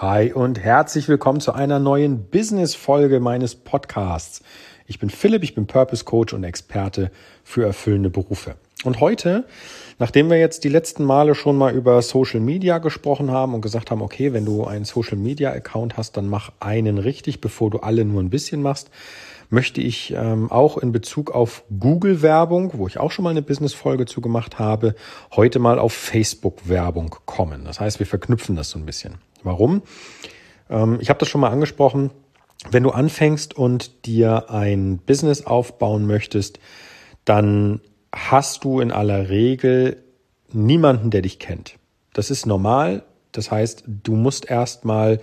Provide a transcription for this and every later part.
Hi und herzlich willkommen zu einer neuen Business-Folge meines Podcasts. Ich bin Philipp, ich bin Purpose Coach und Experte für erfüllende Berufe. Und heute, nachdem wir jetzt die letzten Male schon mal über Social Media gesprochen haben und gesagt haben, okay, wenn du einen Social Media Account hast, dann mach einen richtig, bevor du alle nur ein bisschen machst, möchte ich ähm, auch in Bezug auf Google-Werbung, wo ich auch schon mal eine Business-Folge zu gemacht habe, heute mal auf Facebook-Werbung kommen. Das heißt, wir verknüpfen das so ein bisschen. Warum? Ähm, ich habe das schon mal angesprochen. Wenn du anfängst und dir ein Business aufbauen möchtest, dann hast du in aller Regel niemanden, der dich kennt. Das ist normal. Das heißt, du musst erstmal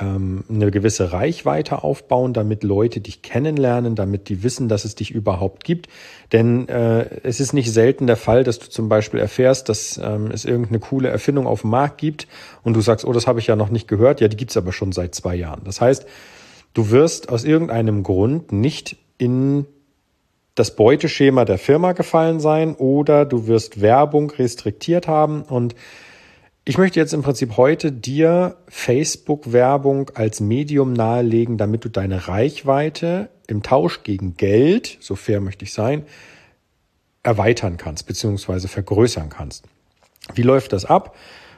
ähm, eine gewisse Reichweite aufbauen, damit Leute dich kennenlernen, damit die wissen, dass es dich überhaupt gibt. Denn äh, es ist nicht selten der Fall, dass du zum Beispiel erfährst, dass ähm, es irgendeine coole Erfindung auf dem Markt gibt und du sagst, oh, das habe ich ja noch nicht gehört. Ja, die gibt's aber schon seit zwei Jahren. Das heißt, du wirst aus irgendeinem Grund nicht in das Beuteschema der Firma gefallen sein oder du wirst Werbung restriktiert haben und ich möchte jetzt im Prinzip heute dir Facebook-Werbung als Medium nahelegen, damit du deine Reichweite im Tausch gegen Geld, so fair möchte ich sein, erweitern kannst bzw. vergrößern kannst. Wie läuft das ab?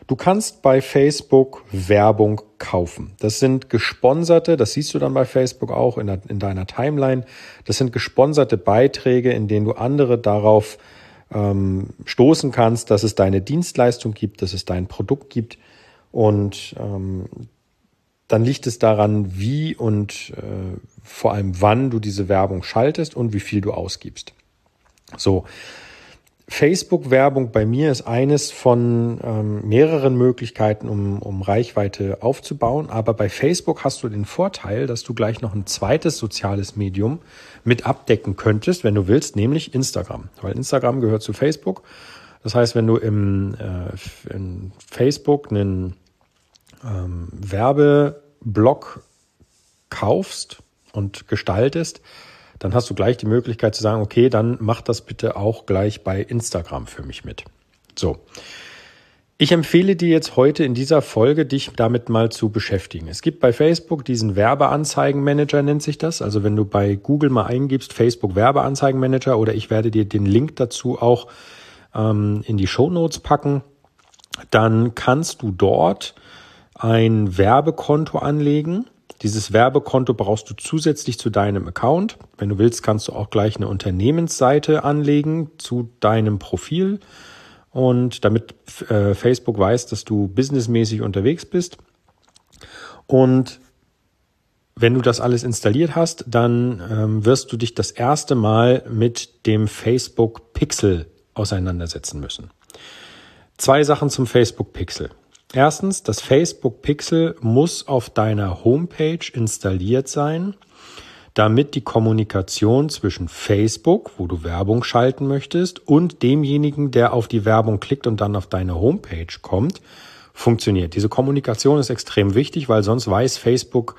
Du kannst bei Facebook Werbung kaufen. Das sind gesponserte, das siehst du dann bei Facebook auch in, der, in deiner Timeline. Das sind gesponserte Beiträge, in denen du andere darauf ähm, stoßen kannst, dass es deine Dienstleistung gibt, dass es dein Produkt gibt. Und ähm, dann liegt es daran, wie und äh, vor allem wann du diese Werbung schaltest und wie viel du ausgibst. So. Facebook-Werbung bei mir ist eines von ähm, mehreren Möglichkeiten, um, um Reichweite aufzubauen. Aber bei Facebook hast du den Vorteil, dass du gleich noch ein zweites soziales Medium mit abdecken könntest, wenn du willst, nämlich Instagram. Weil Instagram gehört zu Facebook. Das heißt, wenn du im äh, in Facebook einen ähm, Werbeblock kaufst und gestaltest, dann hast du gleich die Möglichkeit zu sagen, okay, dann mach das bitte auch gleich bei Instagram für mich mit. So. Ich empfehle dir jetzt heute in dieser Folge, dich damit mal zu beschäftigen. Es gibt bei Facebook diesen Werbeanzeigenmanager, nennt sich das. Also wenn du bei Google mal eingibst, Facebook Werbeanzeigenmanager oder ich werde dir den Link dazu auch ähm, in die Show Notes packen, dann kannst du dort ein Werbekonto anlegen dieses Werbekonto brauchst du zusätzlich zu deinem Account. Wenn du willst, kannst du auch gleich eine Unternehmensseite anlegen zu deinem Profil und damit äh, Facebook weiß, dass du businessmäßig unterwegs bist. Und wenn du das alles installiert hast, dann ähm, wirst du dich das erste Mal mit dem Facebook Pixel auseinandersetzen müssen. Zwei Sachen zum Facebook Pixel. Erstens, das Facebook Pixel muss auf deiner Homepage installiert sein, damit die Kommunikation zwischen Facebook, wo du Werbung schalten möchtest, und demjenigen, der auf die Werbung klickt und dann auf deine Homepage kommt, funktioniert. Diese Kommunikation ist extrem wichtig, weil sonst weiß Facebook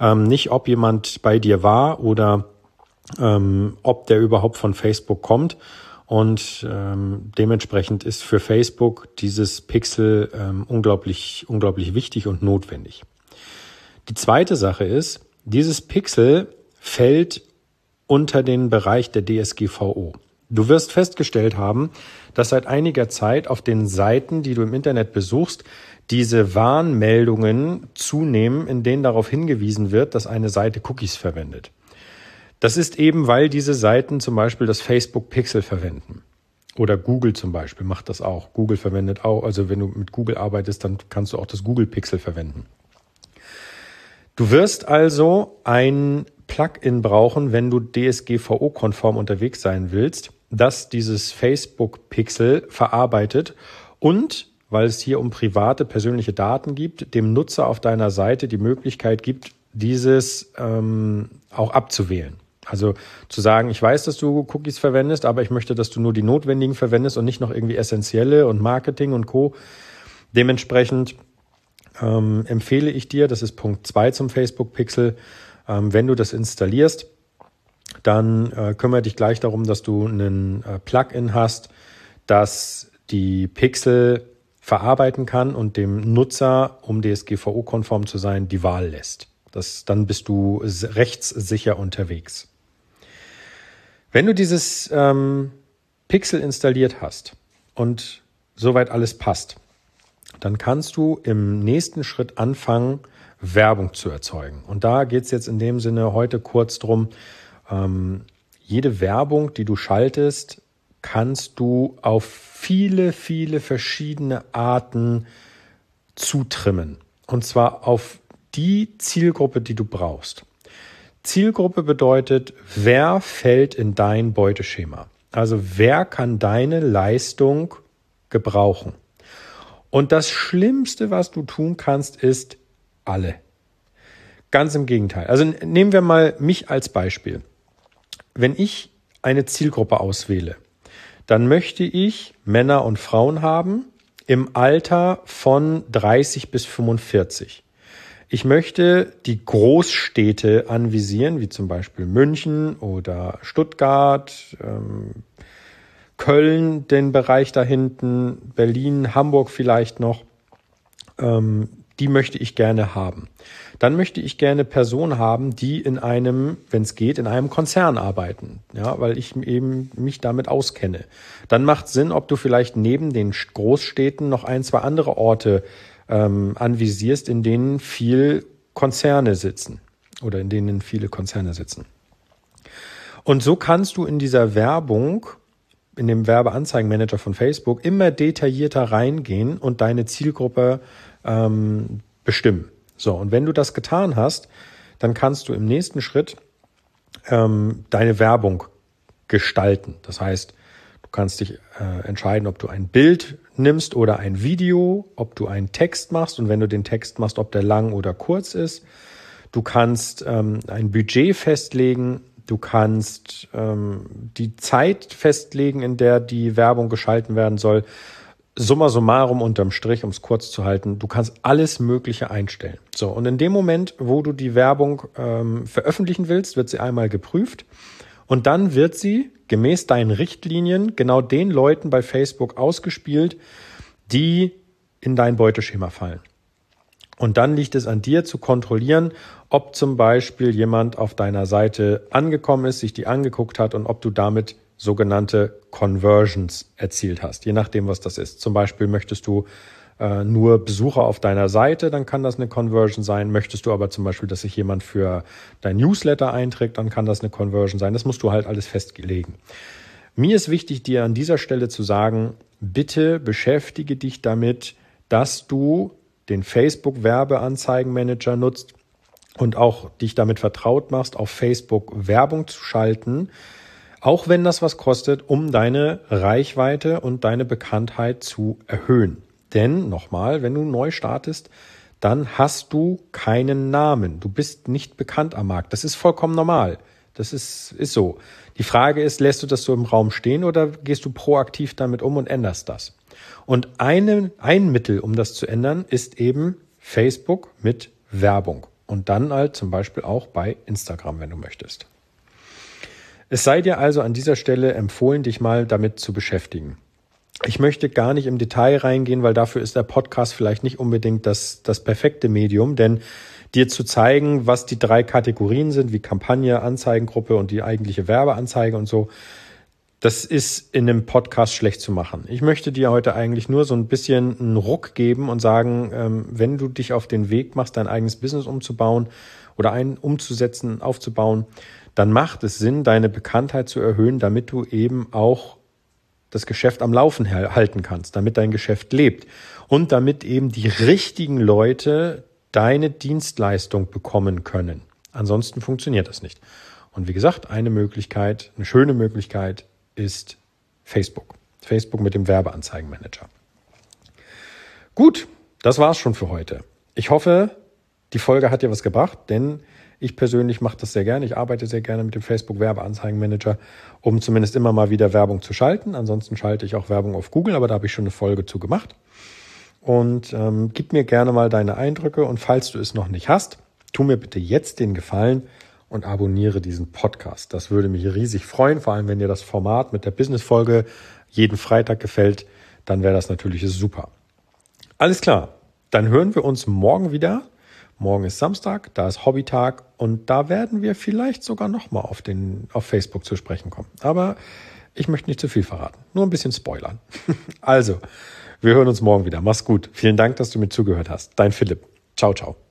ähm, nicht, ob jemand bei dir war oder ähm, ob der überhaupt von Facebook kommt. Und ähm, dementsprechend ist für Facebook dieses Pixel ähm, unglaublich, unglaublich wichtig und notwendig. Die zweite Sache ist, dieses Pixel fällt unter den Bereich der DSGVO. Du wirst festgestellt haben, dass seit einiger Zeit auf den Seiten, die du im Internet besuchst, diese Warnmeldungen zunehmen, in denen darauf hingewiesen wird, dass eine Seite Cookies verwendet. Das ist eben, weil diese Seiten zum Beispiel das Facebook Pixel verwenden. Oder Google zum Beispiel macht das auch. Google verwendet auch, also wenn du mit Google arbeitest, dann kannst du auch das Google Pixel verwenden. Du wirst also ein Plugin brauchen, wenn du DSGVO-konform unterwegs sein willst, das dieses Facebook Pixel verarbeitet und weil es hier um private persönliche Daten gibt, dem Nutzer auf deiner Seite die Möglichkeit gibt, dieses ähm, auch abzuwählen. Also zu sagen, ich weiß, dass du Cookies verwendest, aber ich möchte, dass du nur die notwendigen verwendest und nicht noch irgendwie essentielle und Marketing und Co. Dementsprechend ähm, empfehle ich dir, das ist Punkt zwei zum Facebook Pixel, ähm, wenn du das installierst, dann äh, kümmere dich gleich darum, dass du einen äh, Plugin hast, das die Pixel verarbeiten kann und dem Nutzer, um DSGVO-konform zu sein, die Wahl lässt. Das, dann bist du rechtssicher unterwegs. Wenn du dieses ähm, Pixel installiert hast und soweit alles passt, dann kannst du im nächsten Schritt anfangen, Werbung zu erzeugen. Und da geht es jetzt in dem Sinne heute kurz drum. Ähm, jede Werbung, die du schaltest, kannst du auf viele, viele verschiedene Arten zutrimmen. Und zwar auf die Zielgruppe, die du brauchst. Zielgruppe bedeutet, wer fällt in dein Beuteschema? Also wer kann deine Leistung gebrauchen? Und das Schlimmste, was du tun kannst, ist alle. Ganz im Gegenteil. Also nehmen wir mal mich als Beispiel. Wenn ich eine Zielgruppe auswähle, dann möchte ich Männer und Frauen haben im Alter von 30 bis 45. Ich möchte die Großstädte anvisieren, wie zum Beispiel München oder Stuttgart, ähm, Köln, den Bereich da hinten, Berlin, Hamburg vielleicht noch. Ähm, die möchte ich gerne haben. Dann möchte ich gerne Personen haben, die in einem, wenn es geht, in einem Konzern arbeiten, ja, weil ich eben mich damit auskenne. Dann macht Sinn, ob du vielleicht neben den Großstädten noch ein, zwei andere Orte ähm, anvisierst, in denen viel Konzerne sitzen oder in denen viele Konzerne sitzen. Und so kannst du in dieser Werbung in dem Werbeanzeigenmanager von Facebook immer detaillierter reingehen und deine Zielgruppe ähm, bestimmen. So, und wenn du das getan hast, dann kannst du im nächsten Schritt ähm, deine Werbung gestalten. Das heißt, du kannst dich äh, entscheiden, ob du ein Bild nimmst oder ein Video, ob du einen Text machst und wenn du den Text machst, ob der lang oder kurz ist. Du kannst ähm, ein Budget festlegen, du kannst ähm, die Zeit festlegen, in der die Werbung geschalten werden soll summa summarum unterm Strich, um es kurz zu halten, du kannst alles Mögliche einstellen. So, und in dem Moment, wo du die Werbung ähm, veröffentlichen willst, wird sie einmal geprüft und dann wird sie gemäß deinen Richtlinien genau den Leuten bei Facebook ausgespielt, die in dein Beuteschema fallen. Und dann liegt es an dir zu kontrollieren, ob zum Beispiel jemand auf deiner Seite angekommen ist, sich die angeguckt hat und ob du damit sogenannte Conversions erzielt hast, je nachdem, was das ist. Zum Beispiel möchtest du äh, nur Besucher auf deiner Seite, dann kann das eine Conversion sein. Möchtest du aber zum Beispiel, dass sich jemand für dein Newsletter einträgt, dann kann das eine Conversion sein. Das musst du halt alles festlegen. Mir ist wichtig, dir an dieser Stelle zu sagen, bitte beschäftige dich damit, dass du den Facebook Werbeanzeigenmanager nutzt und auch dich damit vertraut machst, auf Facebook Werbung zu schalten, auch wenn das was kostet, um deine Reichweite und deine Bekanntheit zu erhöhen. Denn nochmal, wenn du neu startest, dann hast du keinen Namen. Du bist nicht bekannt am Markt. Das ist vollkommen normal. Das ist, ist so. Die Frage ist, lässt du das so im Raum stehen oder gehst du proaktiv damit um und änderst das? Und eine, ein Mittel, um das zu ändern, ist eben Facebook mit Werbung. Und dann halt zum Beispiel auch bei Instagram, wenn du möchtest. Es sei dir also an dieser Stelle empfohlen, dich mal damit zu beschäftigen. Ich möchte gar nicht im Detail reingehen, weil dafür ist der Podcast vielleicht nicht unbedingt das, das perfekte Medium, denn dir zu zeigen, was die drei Kategorien sind, wie Kampagne, Anzeigengruppe und die eigentliche Werbeanzeige und so, das ist in einem Podcast schlecht zu machen. Ich möchte dir heute eigentlich nur so ein bisschen einen Ruck geben und sagen, ähm, wenn du dich auf den Weg machst, dein eigenes Business umzubauen oder ein umzusetzen, aufzubauen, dann macht es Sinn, deine Bekanntheit zu erhöhen, damit du eben auch das Geschäft am Laufen halten kannst, damit dein Geschäft lebt und damit eben die richtigen Leute deine Dienstleistung bekommen können. Ansonsten funktioniert das nicht. Und wie gesagt, eine Möglichkeit, eine schöne Möglichkeit ist Facebook. Facebook mit dem Werbeanzeigenmanager. Gut, das war's schon für heute. Ich hoffe, die Folge hat dir was gebracht, denn ich persönlich mache das sehr gerne. Ich arbeite sehr gerne mit dem Facebook Werbeanzeigenmanager, um zumindest immer mal wieder Werbung zu schalten. Ansonsten schalte ich auch Werbung auf Google, aber da habe ich schon eine Folge zu gemacht. Und ähm, gib mir gerne mal deine Eindrücke und falls du es noch nicht hast, tu mir bitte jetzt den Gefallen und abonniere diesen Podcast. Das würde mich riesig freuen, vor allem wenn dir das Format mit der Business-Folge jeden Freitag gefällt, dann wäre das natürlich super. Alles klar. Dann hören wir uns morgen wieder. Morgen ist Samstag, da ist Hobbytag und da werden wir vielleicht sogar nochmal auf, auf Facebook zu sprechen kommen. Aber ich möchte nicht zu viel verraten, nur ein bisschen spoilern. Also, wir hören uns morgen wieder. Mach's gut. Vielen Dank, dass du mir zugehört hast. Dein Philipp. Ciao, ciao.